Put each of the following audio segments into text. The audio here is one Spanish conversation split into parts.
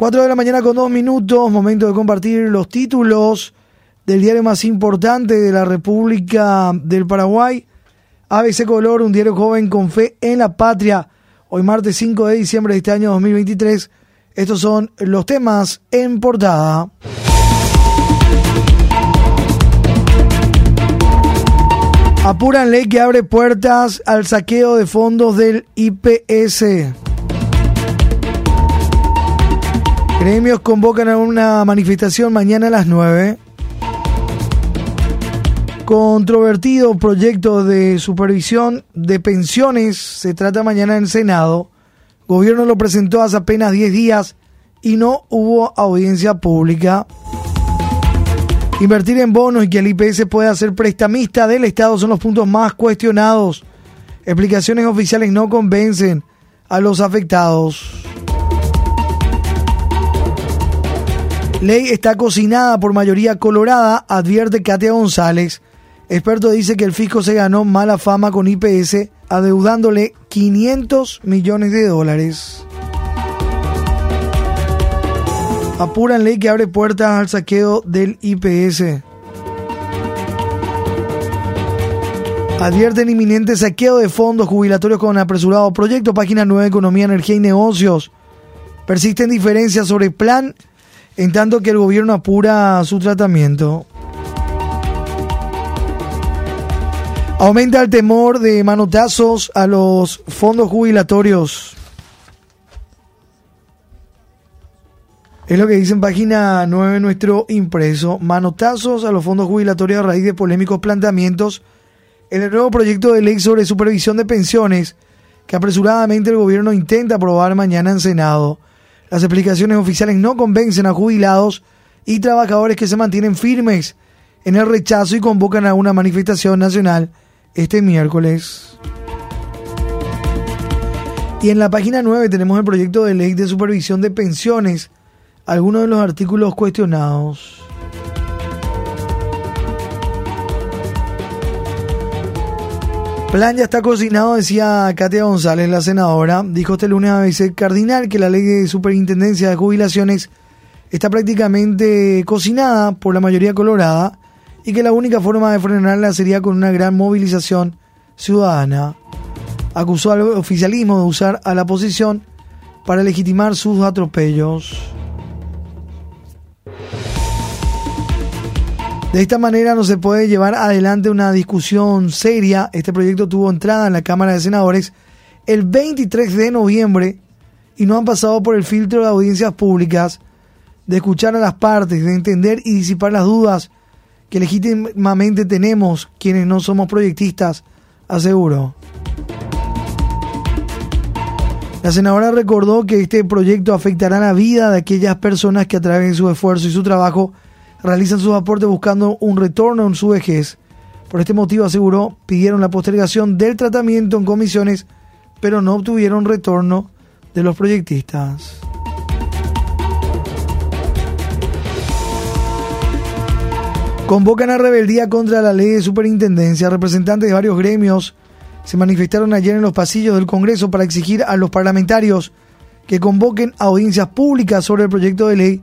4 de la mañana con dos minutos, momento de compartir los títulos del diario más importante de la República del Paraguay. ABC Color, un diario joven con fe en la patria. Hoy martes 5 de diciembre de este año 2023. Estos son los temas en portada. Apuran que abre puertas al saqueo de fondos del IPS. Gremios convocan a una manifestación mañana a las 9. Controvertido proyecto de supervisión de pensiones se trata mañana en Senado. Gobierno lo presentó hace apenas 10 días y no hubo audiencia pública. Invertir en bonos y que el IPS pueda ser prestamista del Estado son los puntos más cuestionados. Explicaciones oficiales no convencen a los afectados. Ley está cocinada por mayoría colorada, advierte Katia González. Experto dice que el fisco se ganó mala fama con IPS, adeudándole 500 millones de dólares. Apuran ley que abre puertas al saqueo del IPS. Advierten inminente saqueo de fondos jubilatorios con apresurado proyecto. Página 9, Economía, Energía y Negocios. Persisten diferencias sobre plan en tanto que el gobierno apura su tratamiento. Aumenta el temor de manotazos a los fondos jubilatorios. Es lo que dice en página 9 nuestro impreso. Manotazos a los fondos jubilatorios a raíz de polémicos planteamientos en el nuevo proyecto de ley sobre supervisión de pensiones que apresuradamente el gobierno intenta aprobar mañana en Senado. Las explicaciones oficiales no convencen a jubilados y trabajadores que se mantienen firmes en el rechazo y convocan a una manifestación nacional este miércoles. Y en la página 9 tenemos el proyecto de ley de supervisión de pensiones, algunos de los artículos cuestionados. Plan ya está cocinado, decía Katia González, la senadora. Dijo este lunes a ABC Cardinal que la ley de superintendencia de jubilaciones está prácticamente cocinada por la mayoría colorada y que la única forma de frenarla sería con una gran movilización ciudadana. Acusó al oficialismo de usar a la oposición para legitimar sus atropellos. De esta manera no se puede llevar adelante una discusión seria. Este proyecto tuvo entrada en la Cámara de Senadores el 23 de noviembre y no han pasado por el filtro de audiencias públicas, de escuchar a las partes, de entender y disipar las dudas que legítimamente tenemos quienes no somos proyectistas, aseguró. La senadora recordó que este proyecto afectará la vida de aquellas personas que a través de su esfuerzo y su trabajo realizan sus aportes buscando un retorno en su vejez. Por este motivo, aseguró, pidieron la postergación del tratamiento en comisiones, pero no obtuvieron retorno de los proyectistas. Convocan a rebeldía contra la ley de superintendencia. Representantes de varios gremios se manifestaron ayer en los pasillos del Congreso para exigir a los parlamentarios que convoquen audiencias públicas sobre el proyecto de ley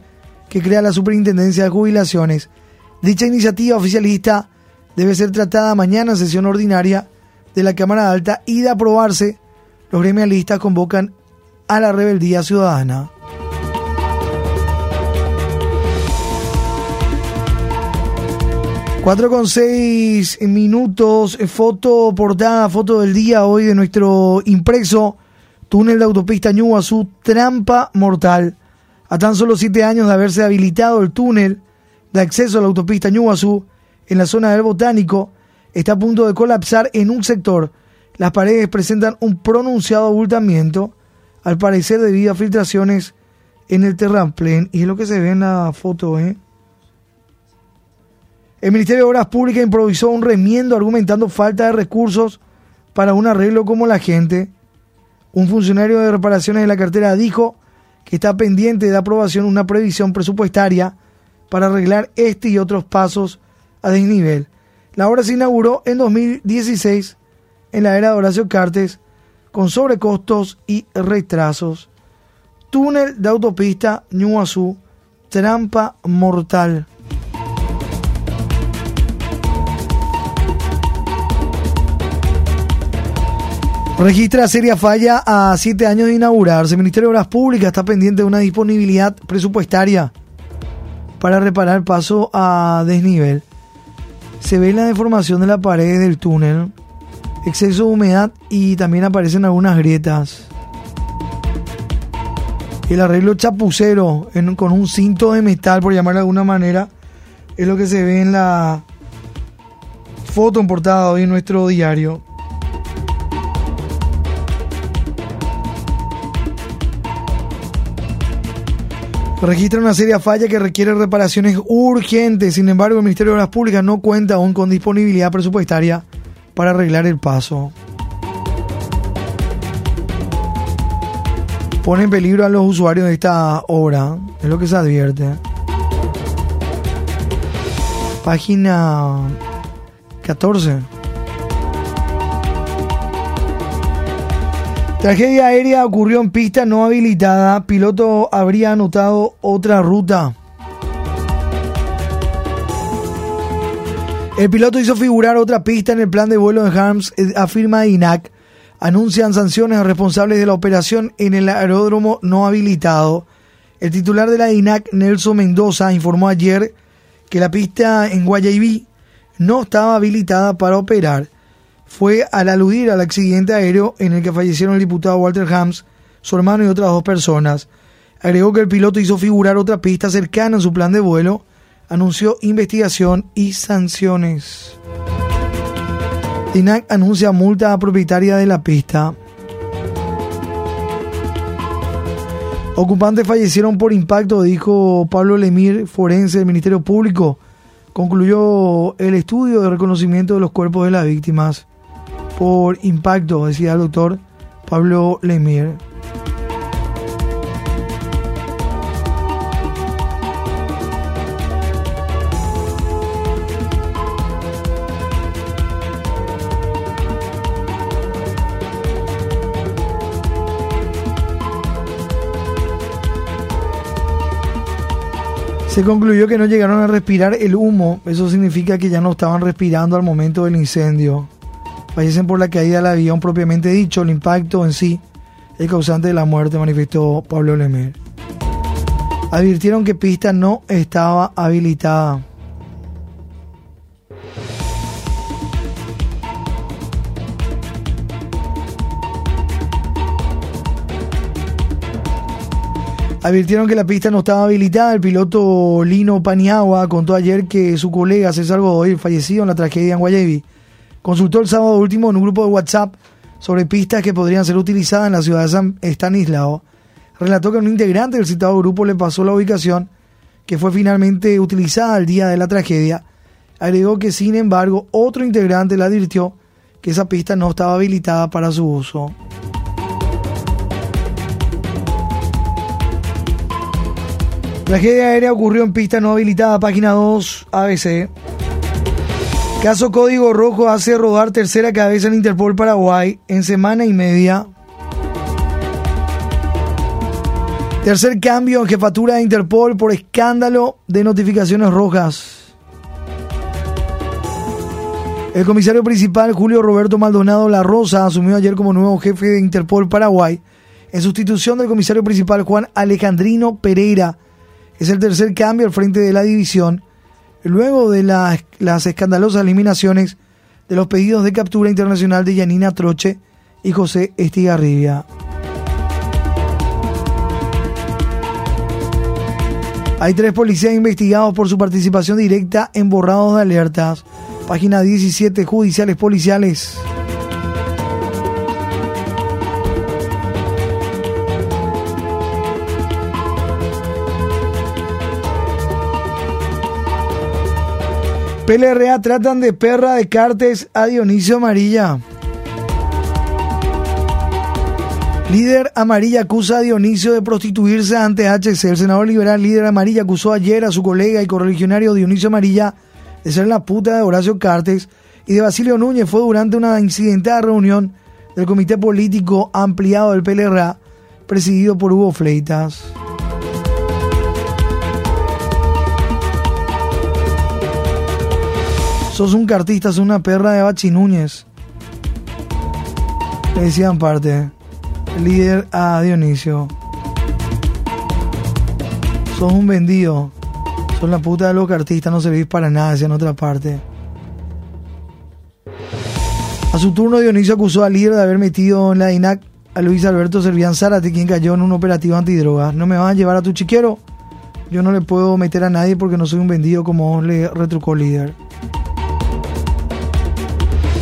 que crea la Superintendencia de Jubilaciones. Dicha iniciativa oficialista debe ser tratada mañana en sesión ordinaria de la Cámara Alta y de aprobarse, los gremialistas convocan a la rebeldía ciudadana. Cuatro con seis minutos, foto portada, foto del día hoy de nuestro impreso túnel de autopista Ñuazú, trampa mortal. A tan solo siete años de haberse habilitado el túnel de acceso a la autopista Ñuazú en la zona del Botánico, está a punto de colapsar en un sector. Las paredes presentan un pronunciado abultamiento, al parecer debido a filtraciones en el terraplén. Y es lo que se ve en la foto, ¿eh? El Ministerio de Obras Públicas improvisó un remiendo argumentando falta de recursos para un arreglo como la gente. Un funcionario de reparaciones de la cartera dijo que está pendiente de aprobación una previsión presupuestaria para arreglar este y otros pasos a desnivel. La obra se inauguró en 2016 en la era de Horacio Cartes con sobrecostos y retrasos. túnel de autopista Ñuazú, trampa mortal. Registra seria falla a siete años de inaugurarse. El Ministerio de Obras Públicas está pendiente de una disponibilidad presupuestaria para reparar paso a desnivel. Se ve la deformación de la pared del túnel, exceso de humedad y también aparecen algunas grietas. El arreglo chapucero con un cinto de metal, por llamarlo de alguna manera, es lo que se ve en la foto en hoy en nuestro diario. Registra una seria falla que requiere reparaciones urgentes. Sin embargo, el Ministerio de Obras Públicas no cuenta aún con disponibilidad presupuestaria para arreglar el paso. Pone en peligro a los usuarios de esta obra, es lo que se advierte. Página 14. Tragedia aérea ocurrió en pista no habilitada. Piloto habría anotado otra ruta. El piloto hizo figurar otra pista en el plan de vuelo de Harms, eh, afirma INAC. Anuncian sanciones a responsables de la operación en el aeródromo no habilitado. El titular de la INAC, Nelson Mendoza, informó ayer que la pista en Guayaibí no estaba habilitada para operar fue al aludir al accidente aéreo en el que fallecieron el diputado Walter Hams, su hermano y otras dos personas. Agregó que el piloto hizo figurar otra pista cercana en su plan de vuelo, anunció investigación y sanciones. INAC anuncia multa a propietaria de la pista. Ocupantes fallecieron por impacto, dijo Pablo Lemir, forense del Ministerio Público. Concluyó el estudio de reconocimiento de los cuerpos de las víctimas por impacto, decía el doctor Pablo Lemire. Se concluyó que no llegaron a respirar el humo, eso significa que ya no estaban respirando al momento del incendio fallecen por la caída del avión propiamente dicho, el impacto en sí, el causante de la muerte, manifestó Pablo Lemer. Advirtieron que pista no estaba habilitada. Advirtieron que la pista no estaba habilitada. El piloto Lino Paniagua contó ayer que su colega César Godoy, fallecido en la tragedia en Guayabi, Consultó el sábado último en un grupo de WhatsApp sobre pistas que podrían ser utilizadas en la ciudad de San Estanislao. Relató que un integrante del citado grupo le pasó la ubicación que fue finalmente utilizada al día de la tragedia. Agregó que, sin embargo, otro integrante le advirtió que esa pista no estaba habilitada para su uso. Tragedia aérea ocurrió en pista no habilitada, página 2, ABC. Caso Código Rojo hace rodar tercera cabeza en Interpol Paraguay en semana y media. Tercer cambio en jefatura de Interpol por escándalo de notificaciones rojas. El comisario principal Julio Roberto Maldonado La Rosa asumió ayer como nuevo jefe de Interpol Paraguay en sustitución del comisario principal Juan Alejandrino Pereira. Es el tercer cambio al frente de la división luego de las escandalosas eliminaciones de los pedidos de captura internacional de Yanina Troche y José Estigarribia. Hay tres policías investigados por su participación directa en borrados de alertas. Página 17, judiciales policiales. PLRA tratan de perra de Cartes a Dionisio Amarilla. Líder Amarilla acusa a Dionisio de prostituirse ante HC. El senador liberal líder Amarilla acusó ayer a su colega y correligionario Dionisio Amarilla de ser la puta de Horacio Cartes y de Basilio Núñez. Fue durante una incidentada reunión del Comité Político Ampliado del PLRA presidido por Hugo Fleitas. Sos un cartista, sos una perra de Bachi Núñez. Le decían parte. líder a Dionisio. Sos un vendido. Sos la puta de los cartistas, no servís para nada, en otra parte. A su turno, Dionisio acusó al líder de haber metido en la INAC a Luis Alberto Servián Zárate, quien cayó en un operativo antidrogas. ¿No me van a llevar a tu chiquero? Yo no le puedo meter a nadie porque no soy un vendido como le retrucó líder.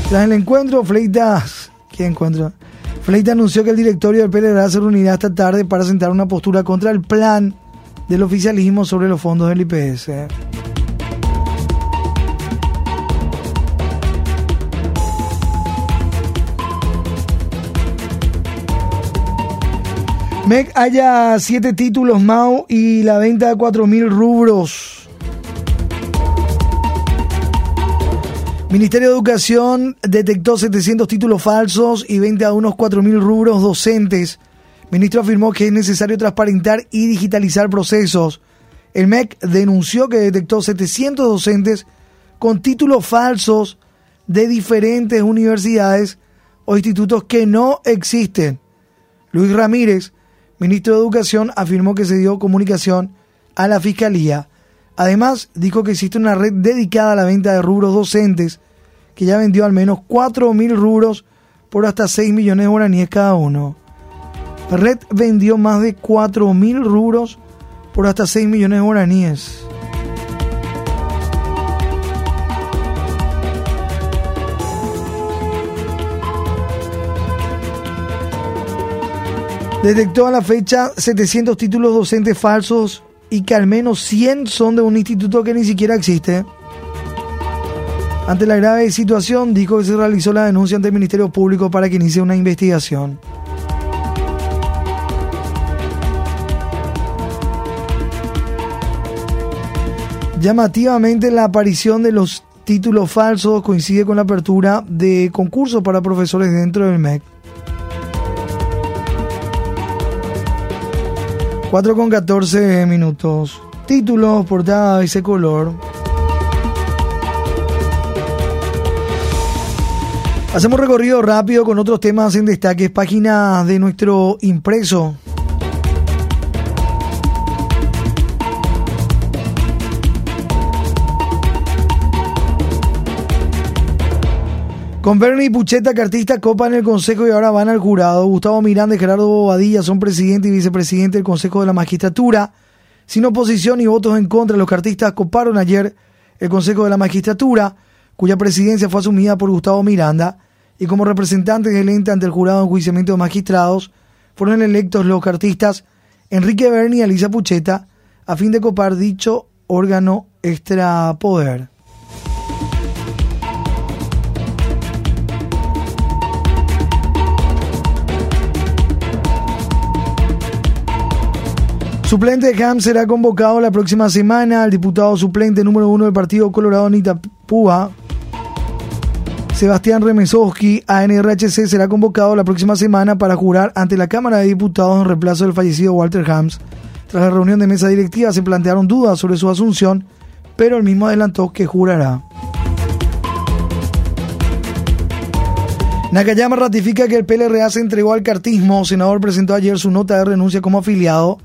Tras el encuentro, Fleitas... ¿Qué encuentro? Fleita anunció que el directorio del PLR se reunirá esta tarde para sentar una postura contra el plan del oficialismo sobre los fondos del IPS. MEC haya siete títulos MAU y la venta de 4.000 rubros. Ministerio de Educación detectó 700 títulos falsos y venta a unos 4.000 rubros docentes. Ministro afirmó que es necesario transparentar y digitalizar procesos. El MEC denunció que detectó 700 docentes con títulos falsos de diferentes universidades o institutos que no existen. Luis Ramírez ministro de Educación afirmó que se dio comunicación a la Fiscalía. Además, dijo que existe una red dedicada a la venta de rubros docentes que ya vendió al menos 4.000 rubros por hasta 6 millones de guaraníes cada uno. Red vendió más de 4.000 rubros por hasta 6 millones de guaraníes. Detectó a la fecha 700 títulos docentes falsos y que al menos 100 son de un instituto que ni siquiera existe. Ante la grave situación, dijo que se realizó la denuncia ante el Ministerio Público para que inicie una investigación. Llamativamente, la aparición de los títulos falsos coincide con la apertura de concursos para profesores dentro del MEC. 4 con 14 minutos. Títulos, portada, ese color. Hacemos recorrido rápido con otros temas en destaques, páginas de nuestro impreso. Con Bernie Pucheta, cartista, copa en el Consejo y ahora van al jurado. Gustavo Miranda y Gerardo Bobadilla son presidente y vicepresidente del Consejo de la Magistratura. Sin oposición y votos en contra, los cartistas coparon ayer el Consejo de la Magistratura, cuya presidencia fue asumida por Gustavo Miranda, y como representantes del ente ante el jurado de enjuiciamiento de magistrados, fueron electos los cartistas Enrique Berni y Alisa Pucheta, a fin de copar dicho órgano extrapoder. Suplente de Ham será convocado la próxima semana. El diputado suplente número uno del Partido Colorado Anita Púa, Sebastián Remesowski, ANRHC, será convocado la próxima semana para jurar ante la Cámara de Diputados en reemplazo del fallecido Walter Hams. Tras la reunión de mesa directiva se plantearon dudas sobre su asunción, pero el mismo adelantó que jurará. Nakayama ratifica que el PLRA se entregó al cartismo. El senador presentó ayer su nota de renuncia como afiliado.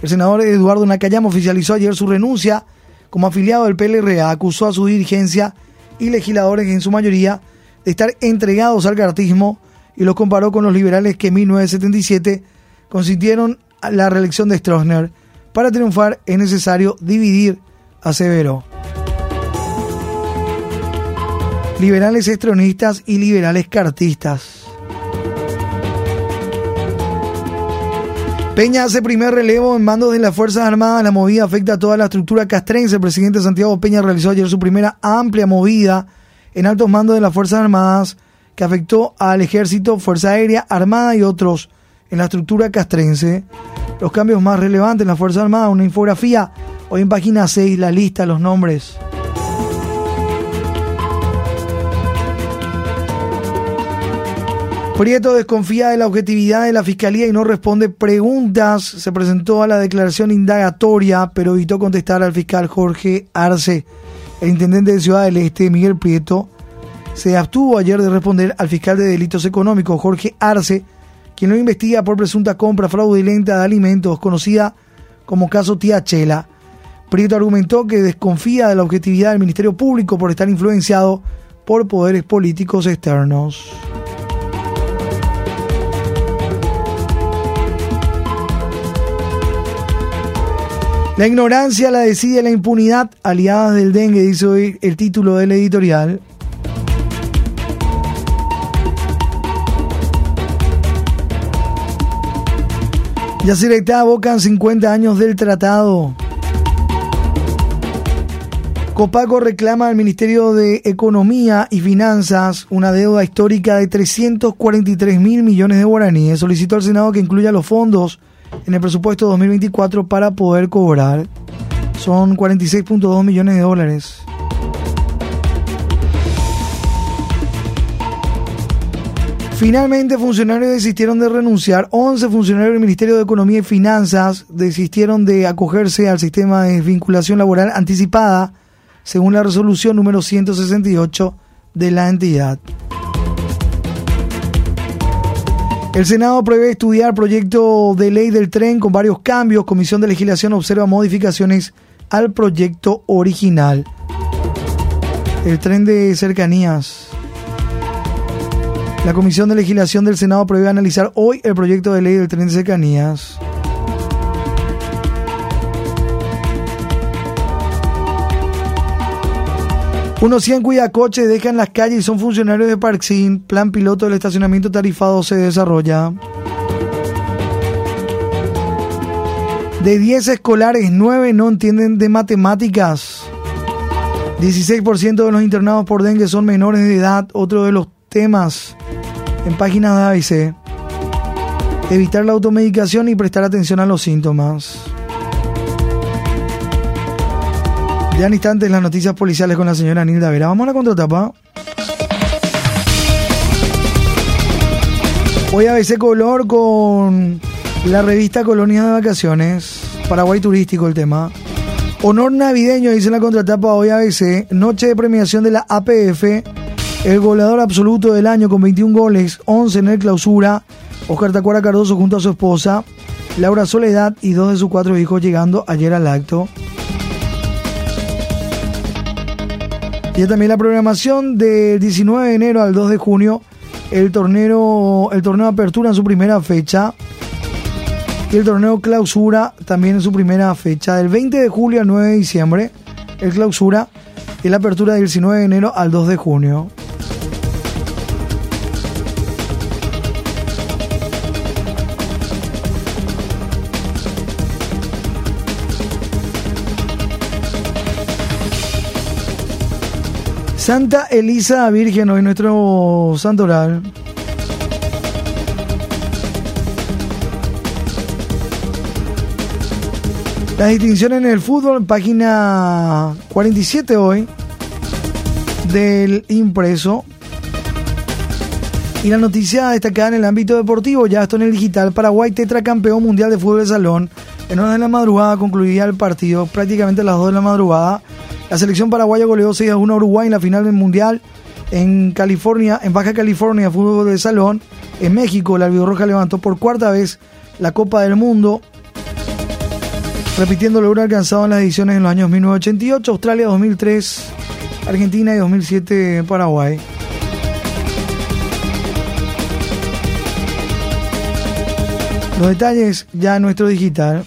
El senador Eduardo Nakayama oficializó ayer su renuncia como afiliado del PLRA, acusó a su dirigencia y legisladores en su mayoría de estar entregados al cartismo y lo comparó con los liberales que en 1977 consintieron la reelección de Stroessner. Para triunfar es necesario dividir, aseveró. Liberales estronistas y liberales cartistas. Peña hace primer relevo en mandos de las Fuerzas Armadas. La movida afecta a toda la estructura castrense. El presidente Santiago Peña realizó ayer su primera amplia movida en altos mandos de las Fuerzas Armadas que afectó al Ejército, Fuerza Aérea, Armada y otros en la estructura castrense. Los cambios más relevantes en las Fuerzas Armadas, una infografía, hoy en página 6, la lista, los nombres. Prieto desconfía de la objetividad de la fiscalía y no responde preguntas. Se presentó a la declaración indagatoria, pero evitó contestar al fiscal Jorge Arce. El intendente de Ciudad del Este, Miguel Prieto, se abstuvo ayer de responder al fiscal de delitos económicos, Jorge Arce, quien lo investiga por presunta compra fraudulenta de alimentos, conocida como caso Tía Chela. Prieto argumentó que desconfía de la objetividad del Ministerio Público por estar influenciado por poderes políticos externos. La ignorancia la decide la impunidad, aliadas del dengue, dice hoy el título del editorial. Yacyretá abocan 50 años del tratado. Copaco reclama al Ministerio de Economía y Finanzas una deuda histórica de 343 mil millones de guaraníes. Solicitó al Senado que incluya los fondos en el presupuesto 2024 para poder cobrar. Son 46.2 millones de dólares. Finalmente, funcionarios desistieron de renunciar. 11 funcionarios del Ministerio de Economía y Finanzas desistieron de acogerse al sistema de vinculación laboral anticipada, según la resolución número 168 de la entidad. El Senado prevé estudiar proyecto de ley del tren con varios cambios. Comisión de Legislación observa modificaciones al proyecto original. El tren de cercanías. La Comisión de Legislación del Senado prevé analizar hoy el proyecto de ley del tren de cercanías. Unos 100 cuidacoches dejan las calles y son funcionarios de Parksin. Plan piloto del estacionamiento tarifado se desarrolla. De 10 escolares, 9 no entienden de matemáticas. 16% de los internados por dengue son menores de edad. Otro de los temas en páginas de ABC. Evitar la automedicación y prestar atención a los síntomas. Ya en instantes las noticias policiales con la señora Nilda Vera. Vamos a la contratapa. Hoy ABC Color con la revista Colonia de Vacaciones. Paraguay Turístico el tema. Honor navideño, dice la contratapa hoy ABC. Noche de premiación de la APF. El goleador absoluto del año con 21 goles, 11 en el clausura. Oscar Tacuara Cardoso junto a su esposa. Laura Soledad y dos de sus cuatro hijos llegando ayer al acto. Y también la programación del 19 de enero al 2 de junio, el torneo, el torneo apertura en su primera fecha. Y el torneo clausura también en su primera fecha. Del 20 de julio al 9 de diciembre, el clausura y la apertura del 19 de enero al 2 de junio. Santa Elisa Virgen, hoy nuestro santoral. Las distinciones en el fútbol, página 47 hoy del impreso. Y la noticia destacada en el ámbito deportivo, ya esto en el digital, Paraguay tetracampeón mundial de fútbol de salón. En una de la madrugada concluía el partido, prácticamente a las 2 de la madrugada. La selección paraguaya goleó 6 a 1 a Uruguay en la final del Mundial. En California, en Baja California, fútbol de salón. En México, la Roja levantó por cuarta vez la Copa del Mundo, repitiendo lo alcanzado en las ediciones en los años 1988, Australia 2003, Argentina y 2007 Paraguay. Los detalles ya en nuestro digital.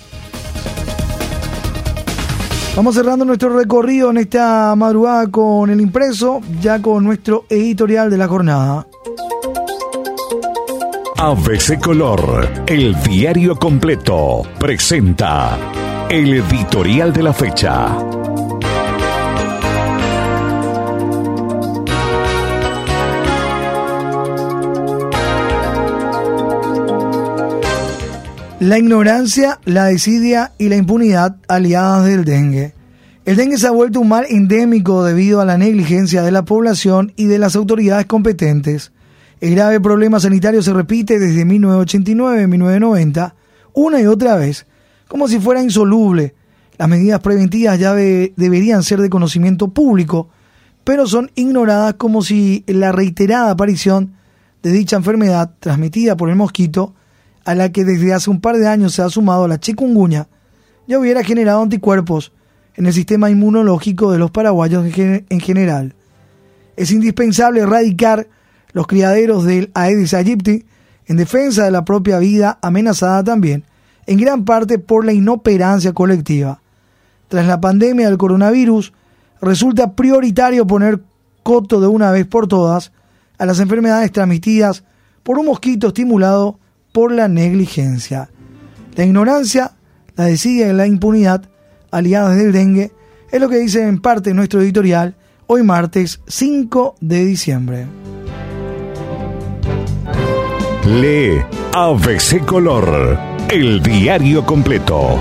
Vamos cerrando nuestro recorrido en esta madrugada con el impreso, ya con nuestro editorial de la jornada. ABC Color, el diario completo, presenta el editorial de la fecha. La ignorancia, la desidia y la impunidad aliadas del dengue. El dengue se ha vuelto un mal endémico debido a la negligencia de la población y de las autoridades competentes. El grave problema sanitario se repite desde 1989-1990, una y otra vez, como si fuera insoluble. Las medidas preventivas ya deberían ser de conocimiento público, pero son ignoradas como si la reiterada aparición de dicha enfermedad transmitida por el mosquito, a la que desde hace un par de años se ha sumado la chikungunya, ya hubiera generado anticuerpos en el sistema inmunológico de los paraguayos en general. Es indispensable erradicar los criaderos del Aedes aegypti en defensa de la propia vida amenazada también, en gran parte por la inoperancia colectiva. Tras la pandemia del coronavirus, resulta prioritario poner coto de una vez por todas a las enfermedades transmitidas por un mosquito estimulado por la negligencia. La ignorancia, la desidia y la impunidad, aliadas del dengue, es lo que dice en parte nuestro editorial hoy martes 5 de diciembre. Lee ABC Color, el diario completo.